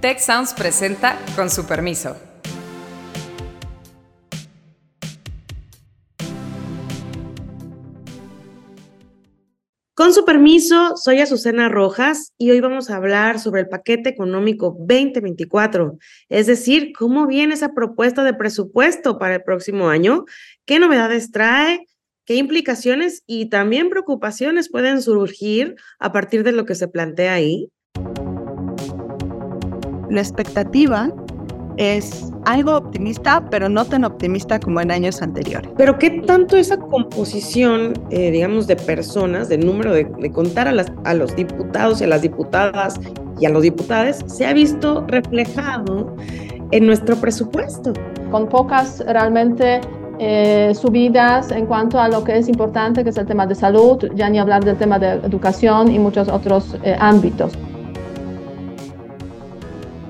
Tech Sounds presenta con su permiso. Con su permiso, soy Azucena Rojas y hoy vamos a hablar sobre el paquete económico 2024, es decir, cómo viene esa propuesta de presupuesto para el próximo año, qué novedades trae, qué implicaciones y también preocupaciones pueden surgir a partir de lo que se plantea ahí. La expectativa es algo optimista, pero no tan optimista como en años anteriores. Pero ¿qué tanto esa composición, eh, digamos, de personas, de número de, contar a, las, a los diputados y a las diputadas y a los diputados, se ha visto reflejado en nuestro presupuesto? Con pocas realmente eh, subidas en cuanto a lo que es importante, que es el tema de salud, ya ni hablar del tema de educación y muchos otros eh, ámbitos.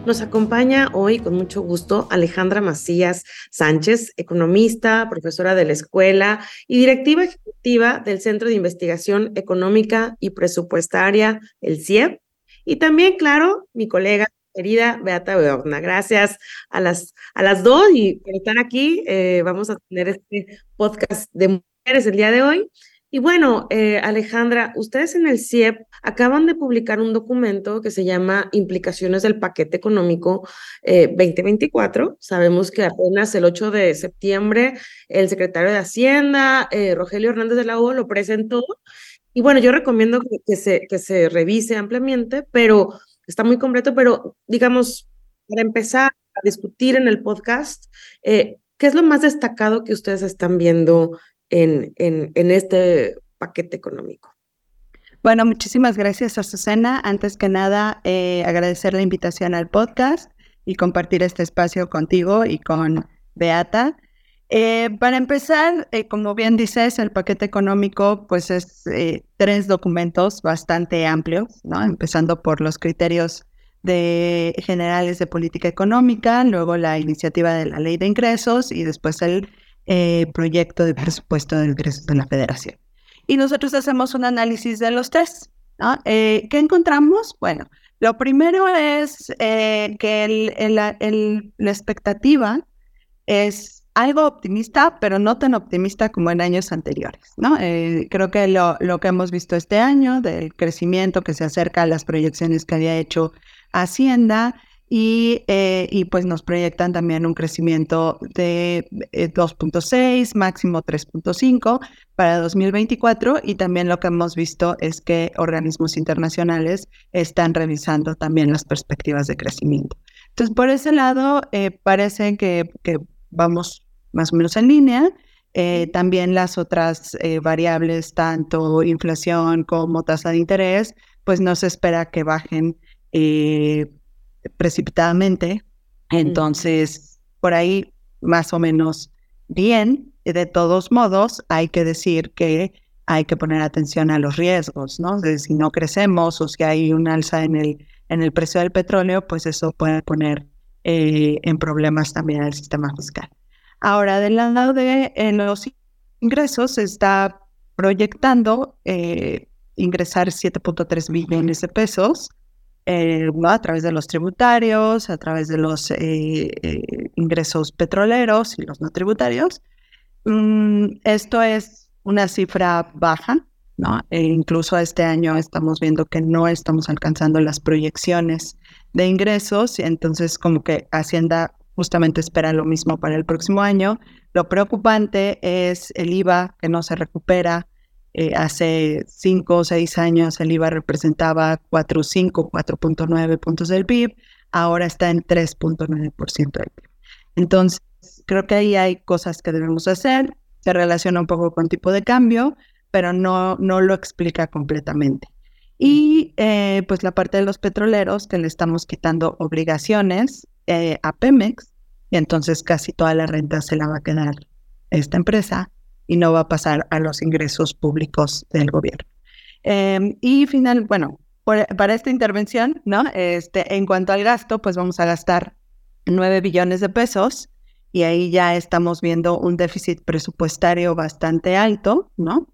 Nos acompaña hoy con mucho gusto Alejandra Macías Sánchez, economista, profesora de la escuela y directiva ejecutiva del Centro de Investigación Económica y Presupuestaria, el CIEP. Y también, claro, mi colega querida Beata Beogna. Gracias a las, a las dos y por estar aquí. Eh, vamos a tener este podcast de mujeres el día de hoy. Y bueno, eh, Alejandra, ustedes en el CIEP acaban de publicar un documento que se llama Implicaciones del Paquete Económico 2024. Eh, Sabemos que apenas el 8 de septiembre el secretario de Hacienda, eh, Rogelio Hernández de la O, lo presentó. Y bueno, yo recomiendo que, se, que se revise ampliamente, pero está muy completo, pero digamos, para empezar a discutir en el podcast, ¿qué es lo más destacado que ustedes están viendo en, en, este paquete económico. Bueno, muchísimas gracias, Azucena. Antes que nada, eh, agradecer la invitación al podcast y compartir este espacio contigo y con Beata. Eh, para empezar, eh, como bien dices, el paquete económico, pues es tres documentos bastante amplios, ¿no? Empezando por los criterios de generales de política económica, luego la iniciativa de la ley de ingresos y después el eh, proyecto de presupuesto de la federación. Y nosotros hacemos un análisis de los tres. Eh, ¿Qué encontramos? Bueno, lo primero es eh, que la expectativa es algo optimista, pero no tan optimista como en años anteriores. ¿no? creo que lo, lo, que hemos visto este año, del crecimiento que se acerca a las proyecciones que había hecho Hacienda, y, eh, y, pues nos proyectan también un crecimiento de 2.6, eh, máximo 3.5 para 2024 y también lo que hemos visto es que organismos internacionales están revisando también las perspectivas de crecimiento. Entonces, por ese lado, eh, parece que, que, vamos más o menos en línea. también las otras variables, tanto inflación como tasa de interés, pues no se espera que bajen precipitadamente. Entonces, por ahí más o menos bien. De todos modos, hay que decir que hay que poner atención a los riesgos, ¿no? si no crecemos o si hay un alza en el, en el precio del petróleo, pues eso puede poner eh, en problemas también al sistema fiscal. Ahora, del lado de los ingresos, se está proyectando eh, ingresar 7.3 billones de pesos eh, a través de los tributarios, a través de los eh, eh, ingresos petroleros y los no tributarios. Mm, esto es una cifra baja, ¿no? E incluso este año estamos viendo que no estamos alcanzando las proyecciones de ingresos, y entonces como que Hacienda justamente espera lo mismo para el próximo año. Lo preocupante es el IVA que no se recupera, eh, hace cinco o seis años el IVA representaba 4.5, 4.9 puntos del PIB, ahora está en 3.9% del PIB. Entonces, creo que ahí hay cosas que debemos hacer, se relaciona un poco con tipo de cambio, pero no, no lo explica completamente. Y eh, pues la parte de los petroleros, que le estamos quitando obligaciones eh, a Pemex, y entonces casi toda la renta se la va a quedar esta empresa y no va a pasar a los ingresos públicos del gobierno. Em, y final, bueno, para esta intervención, ¿no? Este, en cuanto al gasto, pues vamos a gastar 9 billones de pesos y ahí ya estamos viendo un déficit presupuestario bastante alto, ¿no?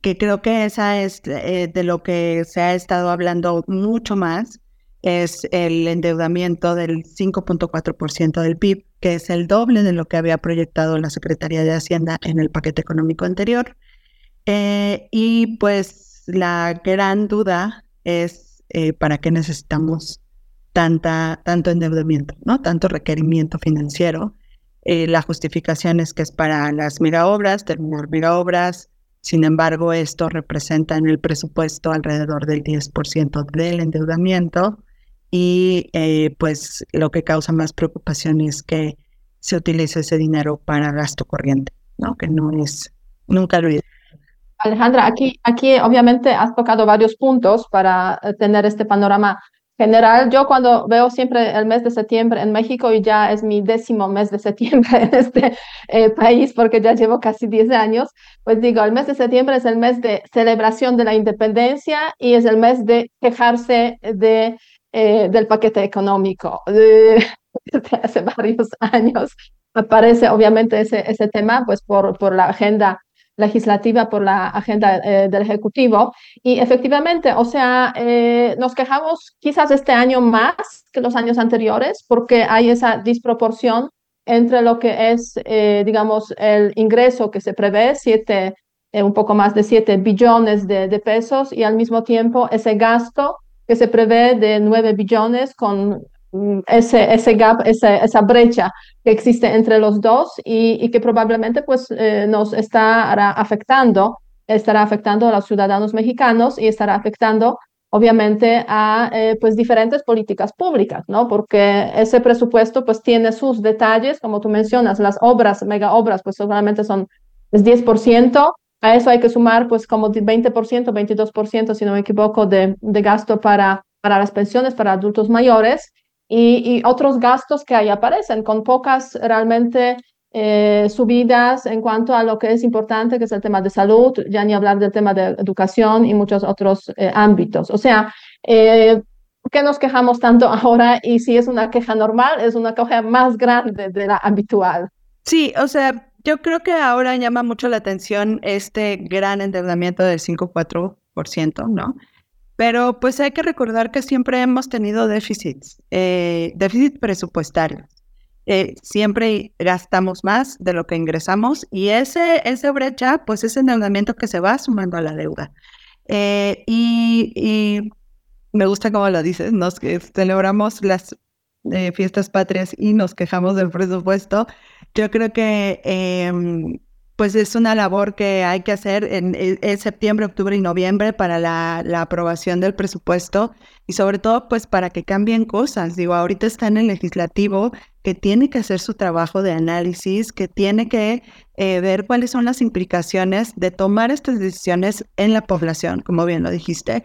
Que creo que esa es eh, de lo que se ha estado hablando mucho más es el endeudamiento del 5.4% del PIB, que es el doble de lo que había proyectado la Secretaría de Hacienda en el paquete económico anterior. Eh, y pues la gran duda es eh, para qué necesitamos tanta, tanto endeudamiento, ¿no? Tanto requerimiento financiero. Eh, la justificación es que es para las miraobras, terminar miraobras. Sin embargo, esto representa en el presupuesto alrededor del 10% del endeudamiento y eh, pues lo que causa más preocupación es que se utilice ese dinero para gasto corriente, ¿no? Que no es, nunca lo Alejandra, aquí, aquí obviamente has tocado varios puntos para eh, tener este panorama general. Yo cuando veo siempre el mes de septiembre en México y ya es mi décimo mes de septiembre en este eh, país porque ya llevo casi 10 años, pues digo, el mes de septiembre es el mes de celebración de la independencia y es el mes de quejarse de eh, del paquete económico. Hace varios años aparece obviamente ese, ese tema pues por, por la agenda legislativa, por la agenda eh, del Ejecutivo. Y efectivamente, o sea, eh, nos quejamos quizás este año más que los años anteriores porque hay esa disproporción entre lo que es, digamos, el ingreso que se prevé, siete, un poco más de 7 billones de pesos, y al mismo tiempo ese gasto que se prevé de 9 billones con mm, ese, ese gap, esa, esa brecha que existe entre los dos y, y que probablemente pues eh, nos estará afectando, estará afectando a los ciudadanos mexicanos y estará afectando obviamente a eh, pues diferentes políticas públicas, ¿no? Porque ese presupuesto pues tiene sus detalles, como tú mencionas, las obras, mega obras pues solamente son es 10%, a eso hay que sumar pues como 20%, 22%, si no me equivoco, de, de gasto para, para las pensiones para adultos mayores y, y otros gastos que ahí aparecen con pocas realmente eh, subidas en cuanto a lo que es importante, que es el tema de salud, ya ni hablar del tema de educación y muchos otros eh, ámbitos. O sea, eh, ¿por qué nos quejamos tanto ahora? Y si es una queja normal, es una queja más grande de la habitual. Sí, o sea, yo creo que ahora llama mucho la atención este gran endeudamiento del 5,4%, ¿no? Pero pues hay que recordar que siempre hemos tenido déficits, eh, déficit presupuestario. Eh, siempre gastamos más de lo que ingresamos y ese, ese brecha, pues es endeudamiento que se va sumando a la deuda. Eh, y, y, me gusta cómo lo dices, nos celebramos las fiestas patrias y nos quejamos del presupuesto, yo creo que em, pues es una labor que hay que hacer en, en, septiembre, octubre y noviembre para la, la, aprobación del presupuesto y sobre todo pues para que cambien cosas. Digo, ahorita está en el legislativo que tiene que hacer su trabajo de análisis, que tiene que eh, ver cuáles son las implicaciones de tomar estas decisiones en la población, como bien lo dijiste.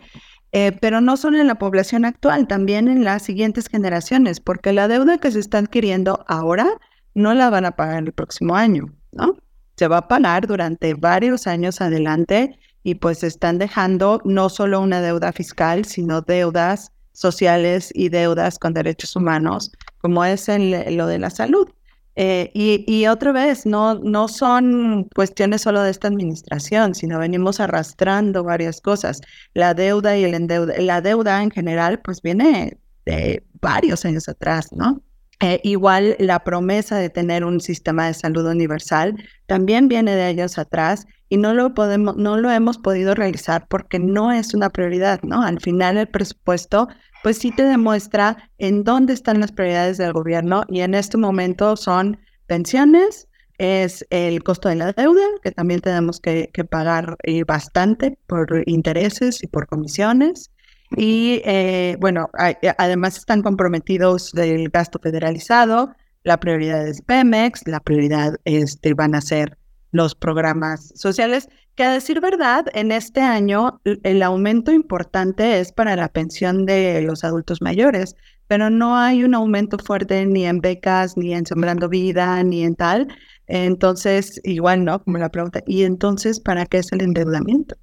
Eh, pero no solo en la población actual, también en las siguientes generaciones, porque la deuda que se está adquiriendo ahora no la van a pagar el próximo año, ¿no? Se va a pagar durante varios años adelante y pues están dejando no solo una deuda fiscal, sino deudas sociales y deudas con derechos humanos, como es lo de la salud. Eh, y, y, otra vez, no, no son cuestiones solo de esta administración, sino venimos arrastrando varias cosas. La deuda y el endeuda, la deuda en general, pues viene de varios años atrás, ¿no? Eh, igual la promesa de tener un sistema de salud universal también viene de años atrás y no lo podemos, no lo hemos podido realizar porque no es una prioridad, ¿no? Al final el presupuesto, pues sí te demuestra en dónde están las prioridades del gobierno y en este momento son pensiones, es el costo de la deuda, que también tenemos que, que pagar eh, bastante por intereses y por comisiones, y eh, bueno, eh, además están comprometidos del gasto federalizado, la prioridad es Pemex, la prioridad este, van a ser los programas sociales, que a decir verdad, en este año el aumento importante es para la pensión de los adultos mayores, pero no hay un aumento fuerte ni en becas, ni en Sembrando Vida, ni en tal. Entonces, igual, ¿no? Como la pregunta, ¿y entonces para qué es el endeudamiento?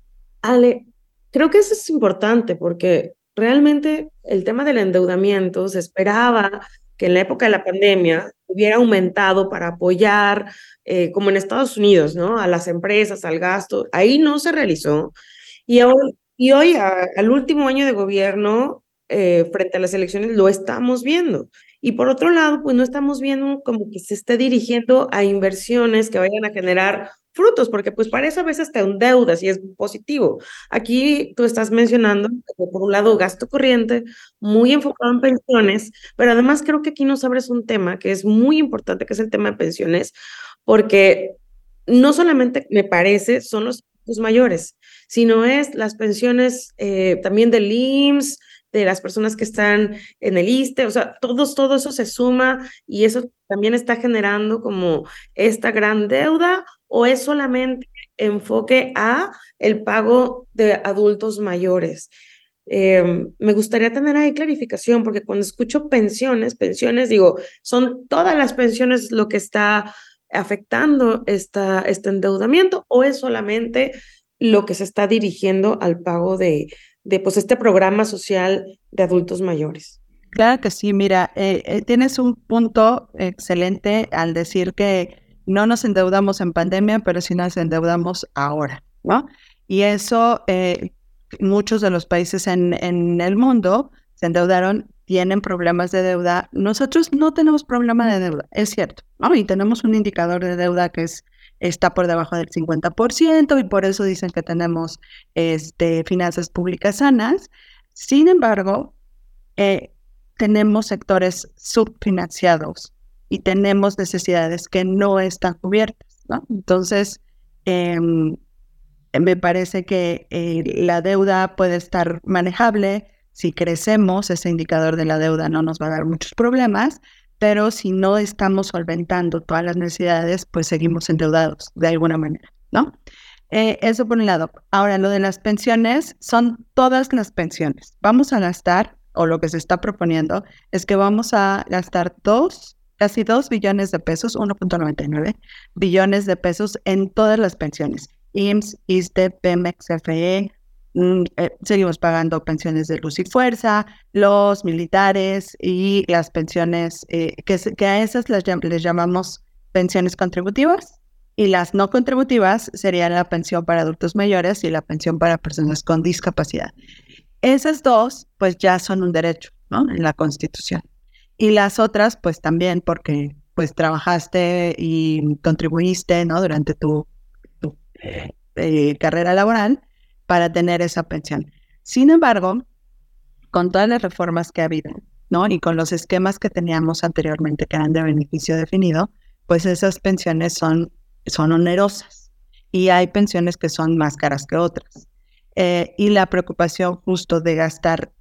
Ale, Creo que eso es importante porque realmente el tema del endeudamiento se esperaba que en la época de la pandemia hubiera aumentado para apoyar, eh, como en Estados Unidos, ¿no? A las empresas, al gasto. Ahí no se realizó. Y, hoy, y hoy al último año de gobierno, eh, frente a las elecciones lo estamos viendo. Y por otro lado, pues no estamos viendo como que se esté dirigiendo a inversiones que vayan a generar frutos, porque pues para eso a veces te endeudas y es positivo. Aquí tú estás mencionando, por un lado, gasto corriente, muy enfocado en pensiones, pero además creo que aquí nos abres un tema que es muy importante, que es el tema de pensiones, porque no solamente me parece son los mayores, sino es las pensiones eh, también del IMSS, de las personas que están en el ISTE, o sea, todos, todo eso se suma y eso también está generando como esta gran deuda o es solamente enfoque a el pago de adultos mayores. Em, me gustaría tener ahí clarificación porque cuando escucho pensiones, pensiones, digo, son todas las pensiones lo que está afectando esta, este endeudamiento o es solamente lo que se está dirigiendo al pago de, de pues, este programa social de adultos mayores. Claro que sí, mira, eh, eh, tienes un punto excelente al decir que no nos endeudamos en pandemia, pero sí nos endeudamos ahora, ¿no? Y eso, eh, muchos de los países en, el mundo se endeudaron, tienen problemas de deuda. Nosotros no tenemos problema de deuda, es cierto, ¿no? Y tenemos un indicador de deuda que es está por debajo del 50% y por eso dicen que tenemos este, finanzas públicas sanas. Sin embargo, eh, tenemos sectores subfinanciados y tenemos necesidades que no están cubiertas. ¿no? Entonces, em, me parece que eh, la deuda puede estar manejable. Si crecemos, ese indicador de la deuda no nos va a dar muchos problemas, pero si no estamos solventando todas las necesidades, pues seguimos endeudados de alguna manera, ¿no? Eh, eso por un lado. Ahora, lo de las pensiones, son todas las pensiones. Vamos a gastar, o lo que se está proponiendo, es que vamos a gastar dos, casi dos billones de pesos, 1.99 billones de pesos en todas las pensiones. IMSS, ISTE, PEMEX, FE, Mm, eh, seguimos pagando pensiones de luz y fuerza, los militares y las pensiones, eh, que, que, a esas les, les llamamos pensiones contributivas y las no contributivas serían la pensión para adultos mayores y la pensión para personas con discapacidad. Esas dos, pues ya son un derecho, ¿no? En la Constitución. Y las otras, pues también porque pues trabajaste y contribuiste, ¿no? Durante tu, eh, carrera laboral para tener esa pensión. Sin embargo, con todas las reformas que ha habido, ¿no? Y con los esquemas que teníamos anteriormente que eran de beneficio definido, pues esas pensiones son, son onerosas y hay pensiones que son más caras que otras. Eh, y la preocupación justo de gastar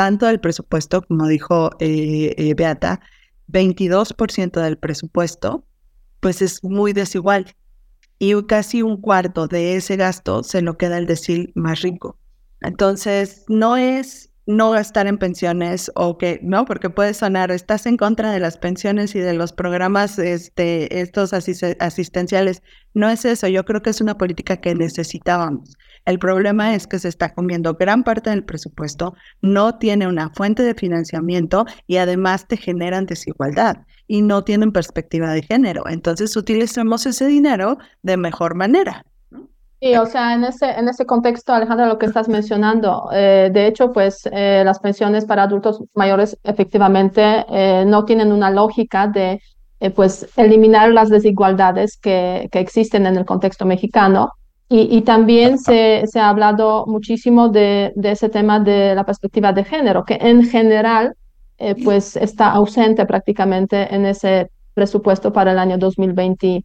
tanto del presupuesto, como dijo eh, eh, Beata, 22% del presupuesto, pues es muy desigual y casi un cuarto de ese gasto se lo queda el decil más rico. Entonces, no es no gastar en pensiones o que, ¿no? Porque puede sonar, estás en contra de las pensiones y de los programas este, estos asistenciales. No es eso, yo creo que es una política que necesitábamos. El problema es que se está comiendo gran parte del presupuesto, no tiene una fuente de financiamiento y además te generan desigualdad y no tienen perspectiva de género. Entonces utilicemos ese dinero de mejor manera. Sí, o sea, en ese, en ese contexto, Alejandra, lo que estás mencionando, eh, de hecho, pues eh, las pensiones para adultos mayores efectivamente eh, no tienen una lógica de pues eliminar las desigualdades que, que, existen en el contexto mexicano. Y, y también se, se, ha hablado muchísimo de, de, ese tema de la perspectiva de género, que en general pues está ausente prácticamente en ese presupuesto para el año 2020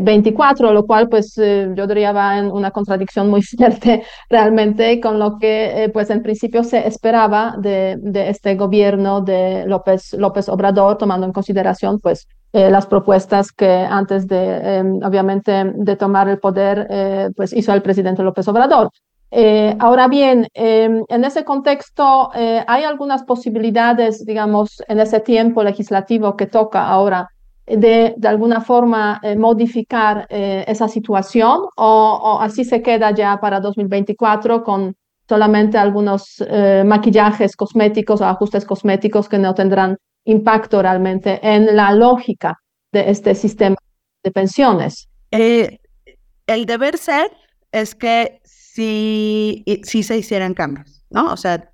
24, eh, lo cual pues eh, yo diría va en una contradicción muy fuerte realmente con lo que eh, pues en principio se esperaba de, este gobierno de López, López Obrador, tomando en consideración pues las propuestas que antes de em, obviamente de tomar el poder pues hizo el presidente López Obrador. ahora bien, em, en ese contexto hay algunas posibilidades, digamos, en ese tiempo legislativo que toca ahora de, de alguna forma eh, modificar eh, esa situación o, así se queda ya para 2024 con solamente algunos eh, maquillajes cosméticos o ajustes cosméticos que no tendrán impacto realmente en la lógica de este sistema de pensiones. el deber ser es que si, si se hicieran cambios, ¿no? O sea,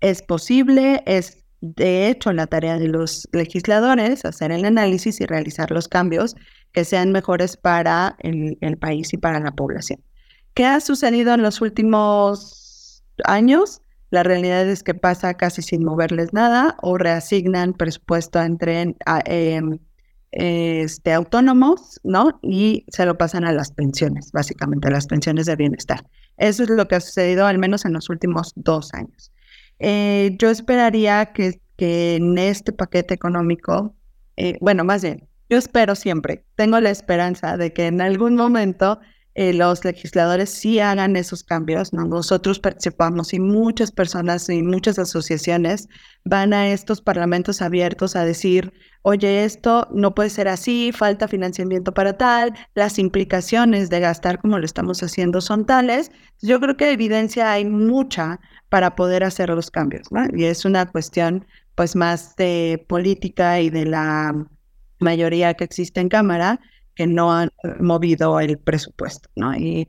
es posible, es de hecho la tarea de los legisladores hacer el análisis y realizar los cambios que sean mejores para el, país y para la población. ¿Qué ha sucedido en los últimos años? La realidad es que pasa casi sin moverles nada o reasignan presupuesto entre em, este, autónomos, ¿no? Y se lo pasan a las pensiones, básicamente, a las pensiones de bienestar. Eso es lo que ha sucedido al menos en los últimos dos años. Eh, yo esperaría que, que, en este paquete económico, eh, bueno, más bien, yo espero siempre, tengo la esperanza de que en algún momento eh, los legisladores sí hagan esos cambios. Nosotros participamos y muchas personas y muchas asociaciones van a estos parlamentos abiertos a decir, oye, esto no puede ser así, falta financiamiento para tal, las implicaciones de gastar como lo estamos haciendo son tales. Yo creo que evidencia hay mucha para poder hacer los cambios, Y es una cuestión pues más de política y de la mayoría que existe en Cámara que no han movido el presupuesto, ¿no? Y,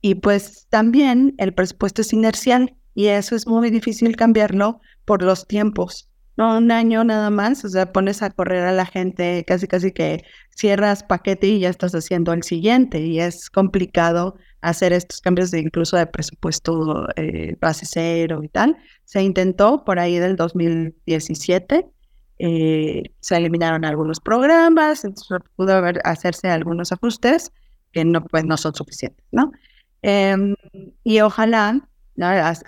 y pues también el presupuesto es inercial y eso es muy difícil cambiarlo por los tiempos. No un año nada más, o sea, pones a correr a la gente, casi casi que cierras paquete y ya estás haciendo el siguiente y es complicado hacer estos cambios de incluso de presupuesto eh, base cero y tal. Se intentó por ahí del 2017 eh, se eliminaron algunos programas, entonces pudo haber, hacerse algunos ajustes que no, pues, no son suficientes, ¿no? Em, y ojalá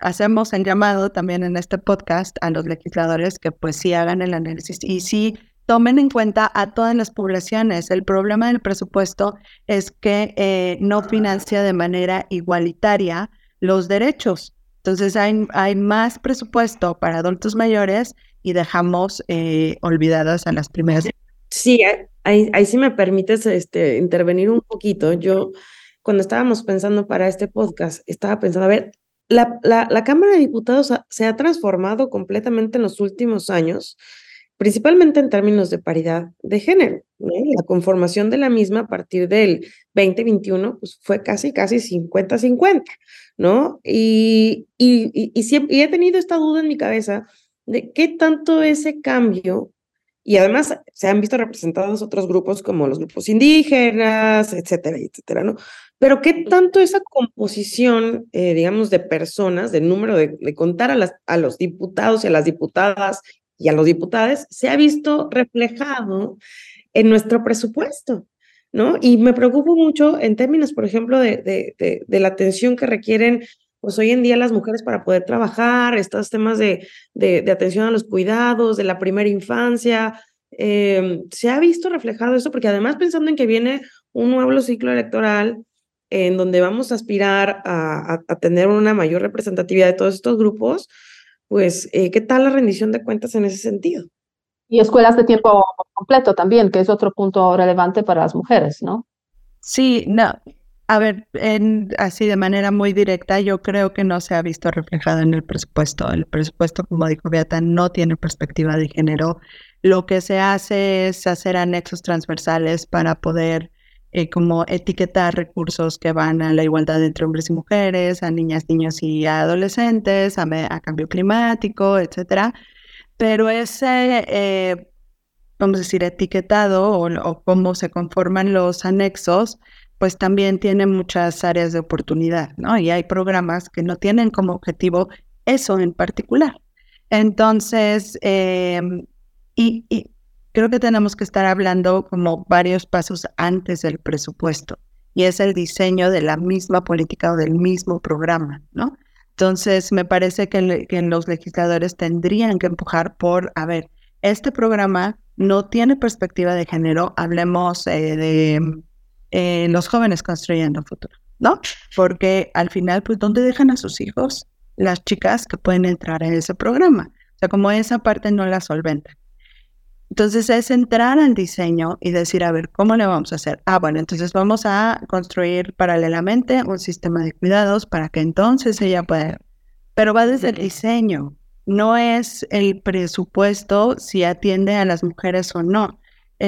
hacemos el llamado también en este podcast a los legisladores que pues sí hagan el análisis y sí tomen en cuenta a todas las poblaciones. El problema del presupuesto es que eh, no financia de manera igualitaria los derechos. Entonces hay, hay más presupuesto para adultos mayores y dejamos eh, olvidadas a las primeras. Sí, ahí, ahí sí me permites este, intervenir un poquito. Yo, cuando estábamos pensando para este podcast, estaba pensando, a ver, la, la, la Cámara de Diputados se ha transformado completamente en los últimos años, principalmente en términos de paridad de género. La conformación de la misma a partir del 2021 pues, fue casi, casi 50-50, ¿no? Y, y, y, y, siempre, y he tenido esta duda en mi cabeza de qué tanto ese cambio, y además se han visto representados otros grupos como los grupos indígenas, etcétera, etcétera, ¿no? Pero qué tanto esa composición, eh, digamos, de personas, del número de, contar a, las, a los diputados y a las diputadas y a los diputados, se ha visto reflejado en nuestro presupuesto. ¿No? Y me preocupo mucho en términos, por ejemplo, de, de, de la atención que requieren pues hoy en día las mujeres para poder trabajar, estos temas de, de, atención a los cuidados, de la primera infancia, em, se ha visto reflejado eso, porque además pensando en que viene un nuevo ciclo electoral en donde vamos a aspirar a, a, tener una mayor representatividad de todos estos grupos, pues, eh, ¿qué tal la rendición de cuentas en ese sentido? Y escuelas de tiempo completo también, que es otro punto relevante para las mujeres, ¿no? Sí, no, a ver, en, así de manera muy directa, yo creo que no se ha visto reflejado en el presupuesto. El presupuesto, como dijo Beata, no tiene perspectiva de género. Lo que se hace es hacer anexos transversales para poder eh, como etiquetar recursos que van a la igualdad entre hombres y mujeres, a niñas, niños y adolescentes, a, cambio climático, etcétera. Pero ese, eh, vamos a decir, etiquetado o, o cómo se conforman los anexos, pues también tiene muchas áreas de oportunidad, ¿no? Y hay programas que no tienen como objetivo eso en particular. Entonces, em, y, creo que tenemos que estar hablando como varios pasos antes del presupuesto, y es el diseño de la misma política o del mismo programa, ¿no? Entonces, me parece que, que los legisladores tendrían que empujar por, a ver, este programa no tiene perspectiva de género, hablemos eh, de eh, los jóvenes construyendo futuro, ¿no? Porque al final, pues, ¿dónde dejan a sus hijos las chicas que pueden entrar en ese programa? O sea, como esa parte no la solventa. Entonces es entrar al diseño y decir, a ver, ¿cómo le vamos a hacer? Ah, bueno, entonces vamos a construir paralelamente un sistema de cuidados para que entonces ella pueda... Pero va desde el diseño, no es el presupuesto si atiende a las mujeres o no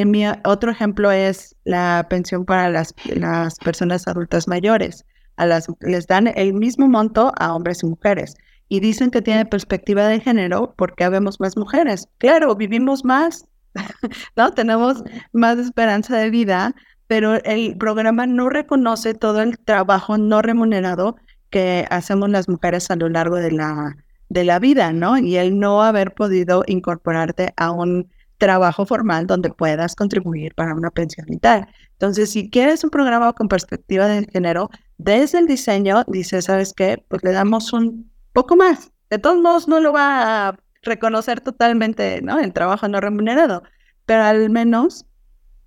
mi otro ejemplo es la pensión para las, las personas adultas mayores. A las, les dan el mismo monto a hombres y mujeres. y dicen que tiene perspectiva de género porque habemos más mujeres. Claro, vivimos más, ¿no? Tenemos más esperanza de vida, pero el programa no reconoce todo el trabajo no remunerado que hacemos las mujeres a lo largo de la, de la vida, ¿no? Y el no haber podido incorporarte a un trabajo formal donde puedas contribuir para una pensión y tal. Entonces, si quieres un programa con perspectiva de género, desde el diseño, dice, ¿sabes qué? Pues le damos un poco más. De todos modos, no lo va a reconocer totalmente, ¿no? El trabajo no remunerado, pero al menos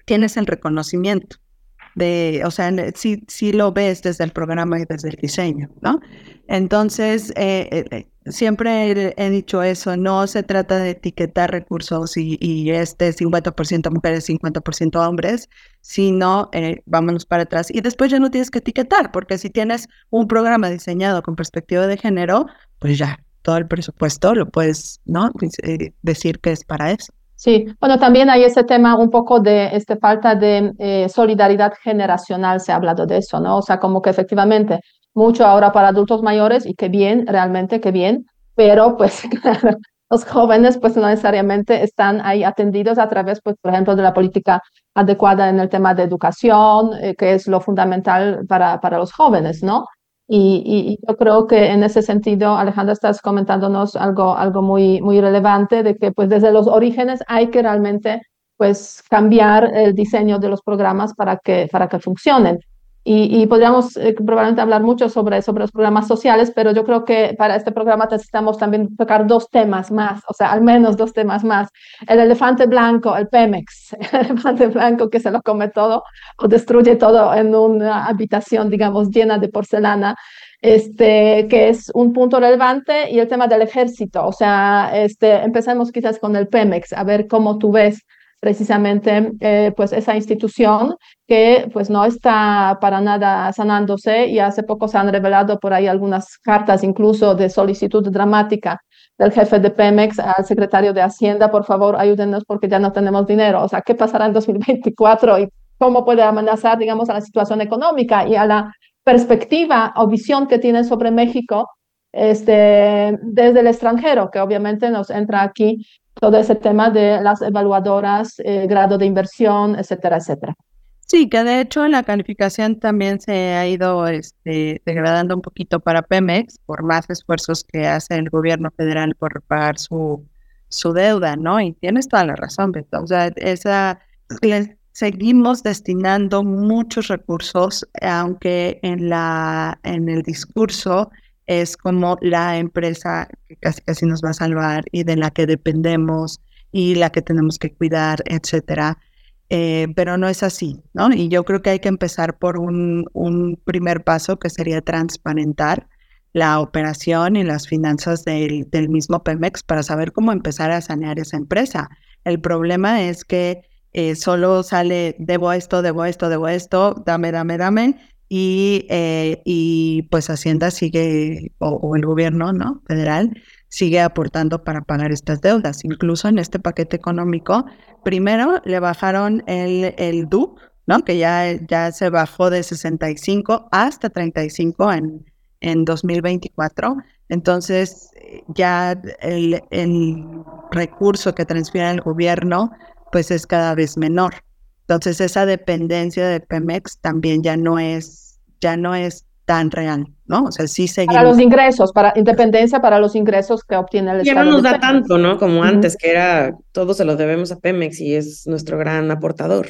tienes el reconocimiento de, o sea, si, si lo ves desde el programa y desde el diseño, ¿no? Entonces, eh, eh, eh, siempre he, dicho eso, no se trata de etiquetar recursos y, y este 50% mujeres, 50% hombres, sino vámonos para atrás. Y después ya no tienes que etiquetar, porque si tienes un programa diseñado con perspectiva de género, pues ya, todo el presupuesto lo puedes, ¿no? decir que es para eso. Sí, bueno, también hay ese tema un poco de este, falta de eh, solidaridad generacional, se ha hablado de eso, ¿no? O sea, como que efectivamente mucho ahora para adultos mayores y qué bien, realmente qué bien, pero pues claro, los jóvenes pues no necesariamente están ahí atendidos a través, pues, por ejemplo, de la política adecuada en el tema de educación, eh, que es lo fundamental para, para los jóvenes, ¿no? Y, yo creo que en ese sentido, Alejandra, estás comentándonos algo, algo muy, muy relevante de que pues desde los orígenes hay que realmente pues cambiar el diseño de los programas para que, para que funcionen. Y, podríamos eh, probablemente hablar mucho sobre, sobre los programas sociales, pero yo creo que para este programa necesitamos también tocar dos temas más, o sea, al menos dos temas más. El elefante blanco, el Pemex, el elefante blanco que se lo come todo o destruye todo en una habitación, digamos, llena de porcelana, este, que es un punto relevante, y el tema del ejército, o sea, este, empecemos quizás con el Pemex, a ver cómo tú ves precisamente eh, pues esa institución que pues no está para nada sanándose y hace poco se han revelado por ahí algunas cartas incluso de solicitud dramática del jefe de Pemex al secretario de Hacienda, por favor ayúdenos porque ya no tenemos dinero. O sea, ¿qué pasará en 2024 y cómo puede amenazar, digamos, a la situación económica y a la perspectiva o visión que tienen sobre México este, desde el extranjero, que obviamente nos entra aquí todo ese tema de las evaluadoras, eh, grado de inversión, etcétera, etcétera. Sí, que de hecho la calificación también se ha ido este, degradando un poquito para Pemex por más esfuerzos que hace el gobierno federal por pagar su, su deuda, ¿no? Y tienes toda la razón, Beto. O sea, esa, seguimos destinando muchos recursos, aunque en, la, en el discurso es como la empresa que casi casi nos va a salvar y de la que dependemos y la que tenemos que cuidar, etcétera. Eh, pero no es así, ¿no? Y yo creo que hay que empezar por un, primer paso que sería transparentar la operación y las finanzas del, del, mismo Pemex para saber cómo empezar a sanear esa empresa. El problema es que eh, solo sale, debo esto, debo esto, debo esto, dame, dame, dame, y, eh, y pues Hacienda sigue, o, el gobierno ¿no? federal, sigue aportando para pagar estas deudas. Incluso en este paquete económico, primero le bajaron el, el DUP, ¿no? que ya, ya se bajó de 65 hasta 35 en, en 2024. Entonces, ya el, el recurso que transfiere el gobierno, pues es cada vez menor. Entonces esa dependencia de Pemex también ya no es, ya no es tan real, ¿no? O sea, sí seguimos. Para los ingresos, para independencia para los ingresos que obtiene el Estado. Ya no nos da tanto, ¿no? Como antes, que era, todo se lo debemos a Pemex y es nuestro gran aportador.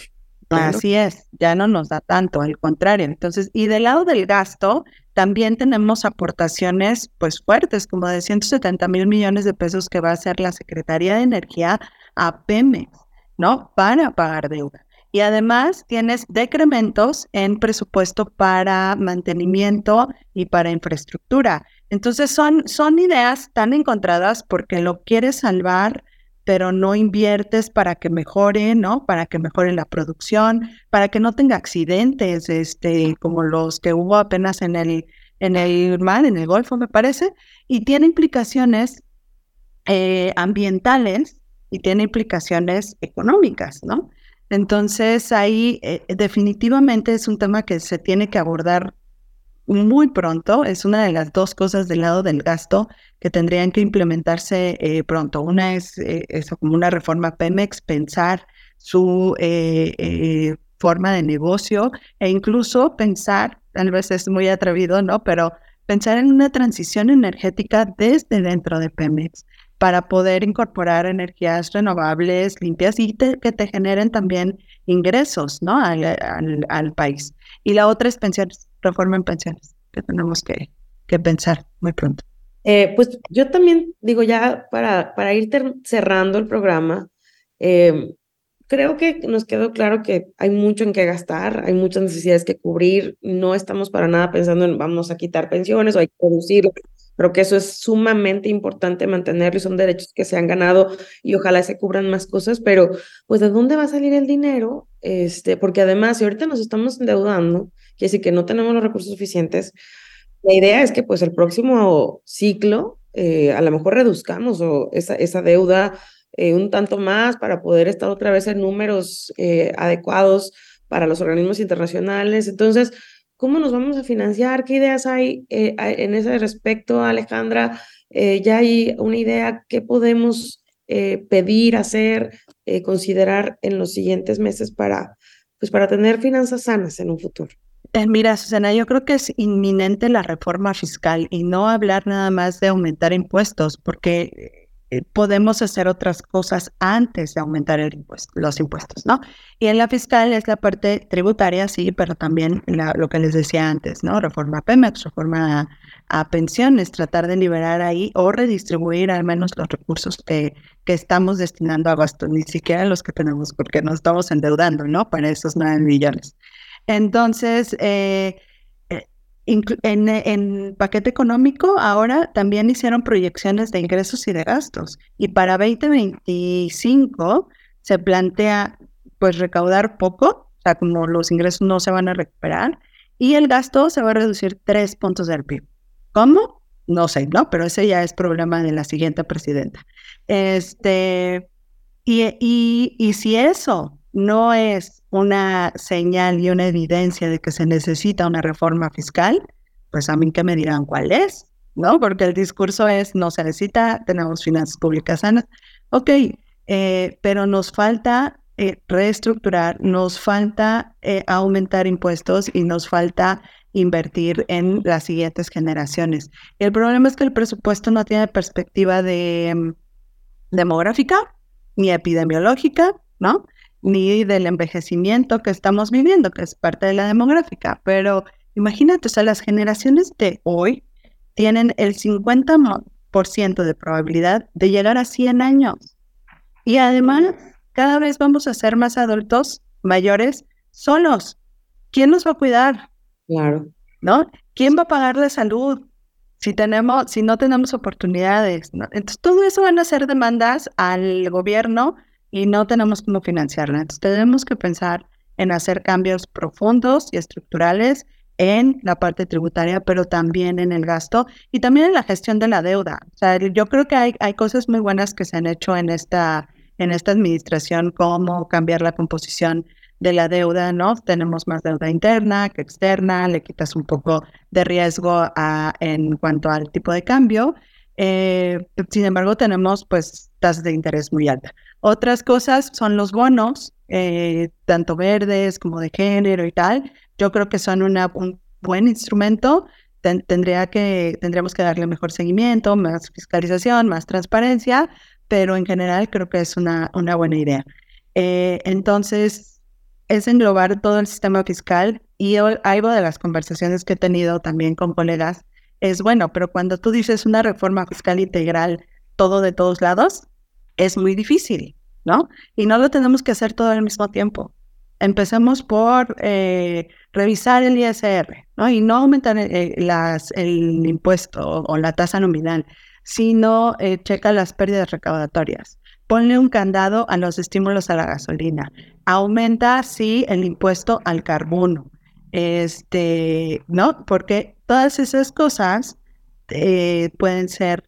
Así es, ya no nos da tanto, al contrario. Entonces, y del lado del gasto, también tenemos aportaciones pues fuertes, como de 170 mil millones de pesos que va a hacer la Secretaría de Energía a Pemex, ¿no? Para pagar deuda. Y además tienes decrementos en presupuesto para mantenimiento y para infraestructura. Entonces son, son ideas tan encontradas porque lo quieres salvar, pero no inviertes para que mejore, ¿no? Para que mejore la producción, para que no tenga accidentes, este, como los que hubo apenas en el, en el mar, en el Golfo, me parece, y tiene implicaciones eh, ambientales y tiene implicaciones económicas, ¿no? Entonces ahí eh, definitivamente es un tema que se tiene que abordar muy pronto. Es una de las dos cosas del lado del gasto que tendrían que implementarse eh, pronto. Una es eh, eso, como una reforma Pemex, pensar su eh, forma de negocio e incluso pensar, tal vez es muy atrevido, ¿no? Pero pensar en una transición energética desde dentro de Pemex para poder incorporar energías renovables, limpias y que te generen también ingresos, ¿no? Al, país. Y la otra es pensiones, reforma en pensiones, que tenemos que, que pensar muy pronto. Eh, pues yo también digo ya para, para ir cerrando el programa, eh, creo que nos quedó claro que hay mucho en qué gastar, hay muchas necesidades que cubrir, no estamos para nada pensando en vamos a quitar pensiones o hay que reducirlo. Creo que eso es sumamente importante mantenerlo y son derechos que se han ganado y ojalá se cubran más cosas, pero pues ¿de dónde va a salir el dinero? Este, porque además, si ahorita nos estamos endeudando, quiere decir que no tenemos los recursos suficientes, la idea es que pues el próximo ciclo eh, a lo mejor reduzcamos o esa, esa deuda eh, un tanto más para poder estar otra vez en números eh, adecuados para los organismos internacionales. Entonces, ¿cómo nos vamos a financiar? ¿Qué ideas hay en ese respecto, Alejandra? ¿Ya hay una idea? ¿Qué podemos pedir, hacer, considerar en los siguientes meses para, pues, para tener finanzas sanas en un futuro? Eh, mira, Susana, yo creo que es inminente la reforma fiscal y no hablar nada más de aumentar impuestos, porque eh, podemos hacer otras cosas antes de aumentar el impuesto, los impuestos, ¿no? Y en la fiscal es la parte tributaria, sí, pero también lo que les decía antes, ¿no? Reforma Pemex, reforma a, pensiones, tratar de liberar ahí o redistribuir al menos los recursos que, que estamos destinando a gasto, ni siquiera los que tenemos, porque nos estamos endeudando, ¿no? Para esos 9 millones. Entonces, eh, en, en, paquete económico ahora también hicieron proyecciones de ingresos y de gastos. Y para 2025 se plantea pues recaudar poco, o sea, como los ingresos no se van a recuperar, y el gasto se va a reducir tres puntos del PIB. ¿Cómo? No sé, ¿no? Pero ese ya es problema de la siguiente presidenta. Este, y, y, y si eso no es una señal y una evidencia de que se necesita una reforma fiscal, pues a mí que me dirán cuál es, ¿no? Porque el discurso es, no se necesita, tenemos finanzas públicas sanas. Ok, eh, pero nos falta eh, reestructurar, nos falta eh, aumentar impuestos y nos falta invertir en las siguientes generaciones. el problema es que el presupuesto no tiene perspectiva de mm, demográfica ni epidemiológica, ¿no? Ni del envejecimiento que estamos viviendo, que es parte de la demográfica. Pero imagínate, o sea, las generaciones de hoy tienen el 50% de probabilidad de llegar a 100 años. Y además, cada vez vamos a ser más adultos mayores solos. ¿Quién nos va a cuidar? Claro. ¿No? ¿Quién va a pagar la salud? Si tenemos, si no tenemos oportunidades. Entonces, todo eso van a ser demandas al gobierno y no tenemos cómo financiarla. Entonces tenemos que pensar en hacer cambios profundos y estructurales en la parte tributaria, pero también en el gasto y también en la gestión de la deuda. O sea, yo creo que hay, hay cosas muy buenas que se han hecho en esta, en esta administración, como cambiar la composición de la deuda, ¿no? Tenemos más deuda interna que externa, le quitas un poco de riesgo en cuanto al tipo de cambio. Eh, sin embargo, tenemos pues tasas de interés muy altas. Otras cosas son los bonos, eh, tanto verdes como de género y tal. Yo creo que son una, un buen instrumento. tendría que, tendríamos que darle mejor seguimiento, más fiscalización, más transparencia, pero en general creo que es una, una buena idea. Eh, entonces, es englobar todo el sistema fiscal y algo de las conversaciones que he tenido también con colegas es bueno, pero cuando tú dices una reforma fiscal integral, todo de todos lados, es muy difícil, ¿no? Y no lo tenemos que hacer todo al mismo tiempo. Empecemos por eh, revisar el ISR, ¿no? Y no aumentar eh, el impuesto o, la tasa nominal, sino eh, checa las pérdidas recaudatorias. Ponle un candado a los estímulos a la gasolina. Aumenta, sí, el impuesto al carbono. Este, ¿no? Porque todas esas cosas pueden ser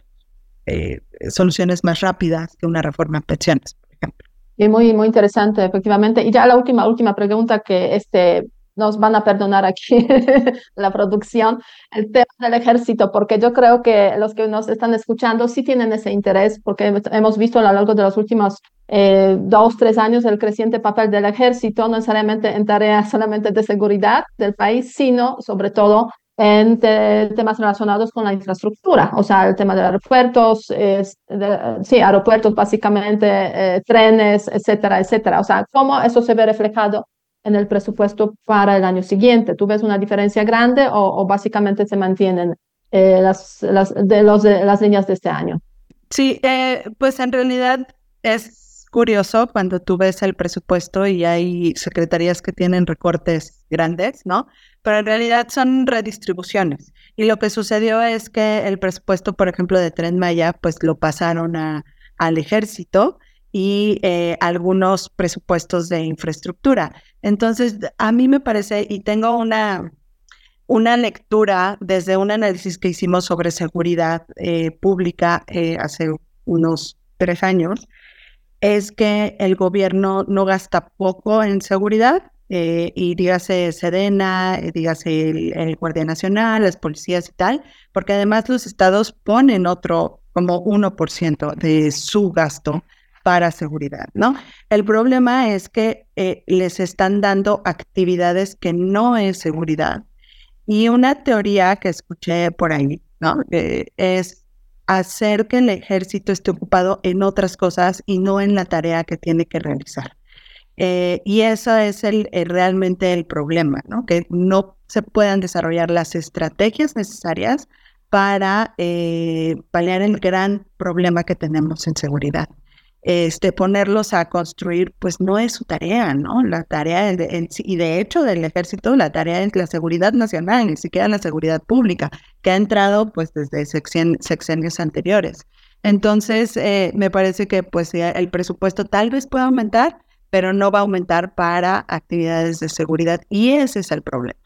eh, soluciones más rápidas que una reforma en pensiones, por ejemplo. Y muy, muy interesante, efectivamente. Y ya la última, última pregunta que este, nos van a perdonar aquí la producción, el tema del ejército, porque yo creo que los que nos están escuchando sí tienen ese interés, porque hemos visto a lo largo de los últimos eh, dos, tres años el creciente papel del ejército, no necesariamente en tareas solamente de seguridad del país, sino sobre todo en temas relacionados con la infraestructura, o sea, el tema de aeropuertos, sí, aeropuertos básicamente, eh, trenes, etcétera, etcétera. O sea, cómo eso se ve reflejado en el presupuesto para el año siguiente. ¿Tú ves una diferencia grande o, básicamente se mantienen eh, las, las, de los, de, las líneas de este año? Sí, eh, pues en realidad es curioso cuando tú ves el presupuesto y hay secretarías que tienen recortes grandes, ¿no? Pero en realidad son redistribuciones. Y lo que sucedió es que el presupuesto, por ejemplo, de Tren Maya, pues lo pasaron al ejército y eh, algunos presupuestos de infraestructura. Entonces, a mí me parece, y tengo una, una lectura desde un análisis que hicimos sobre seguridad eh, pública eh, hace unos tres años, es que el gobierno no gasta poco en seguridad, y dígase Sedena, dígase el, el, Guardia Nacional, las policías y tal, porque además los estados ponen otro como 1% de su gasto para seguridad, ¿no? El problema es que eh, les están dando actividades que no es seguridad. Y una teoría que escuché por ahí, ¿no? Eh, es hacer que el ejército esté ocupado en otras cosas y no en la tarea que tiene que realizar. Eh, y eso es el, realmente el problema, ¿no? Que no se puedan desarrollar las estrategias necesarias para paliar el gran problema que tenemos en seguridad este, ponerlos a construir, pues no es su tarea, ¿no? La tarea, y de hecho del ejército, la tarea es la seguridad nacional, ni siquiera la seguridad pública, que ha entrado pues desde sexenios anteriores. Entonces, eh, me parece que pues el presupuesto tal vez pueda aumentar, pero no va a aumentar para actividades de seguridad y ese es el problema.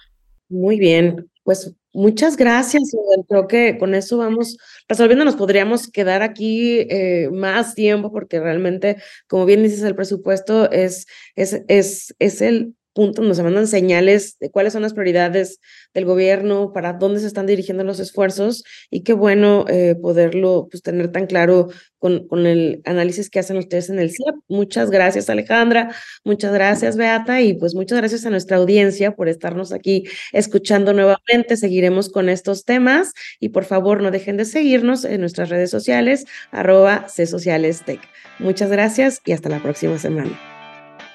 Muy bien, pues muchas gracias. Creo que con eso vamos resolviendo. Nos podríamos quedar aquí eh, más tiempo porque realmente, como bien dices, el presupuesto es, es, es, es el punto donde se mandan señales de cuáles son las prioridades del gobierno, para dónde se están dirigiendo los esfuerzos y qué bueno eh, poderlo pues, tener tan claro con, con el análisis que hacen ustedes en el CIEP. Muchas gracias Alejandra, muchas gracias Beata y pues muchas gracias a nuestra audiencia por estarnos aquí escuchando nuevamente. Seguiremos con estos temas y por favor no dejen de seguirnos en nuestras redes sociales arroba C. Muchas gracias y hasta la próxima semana.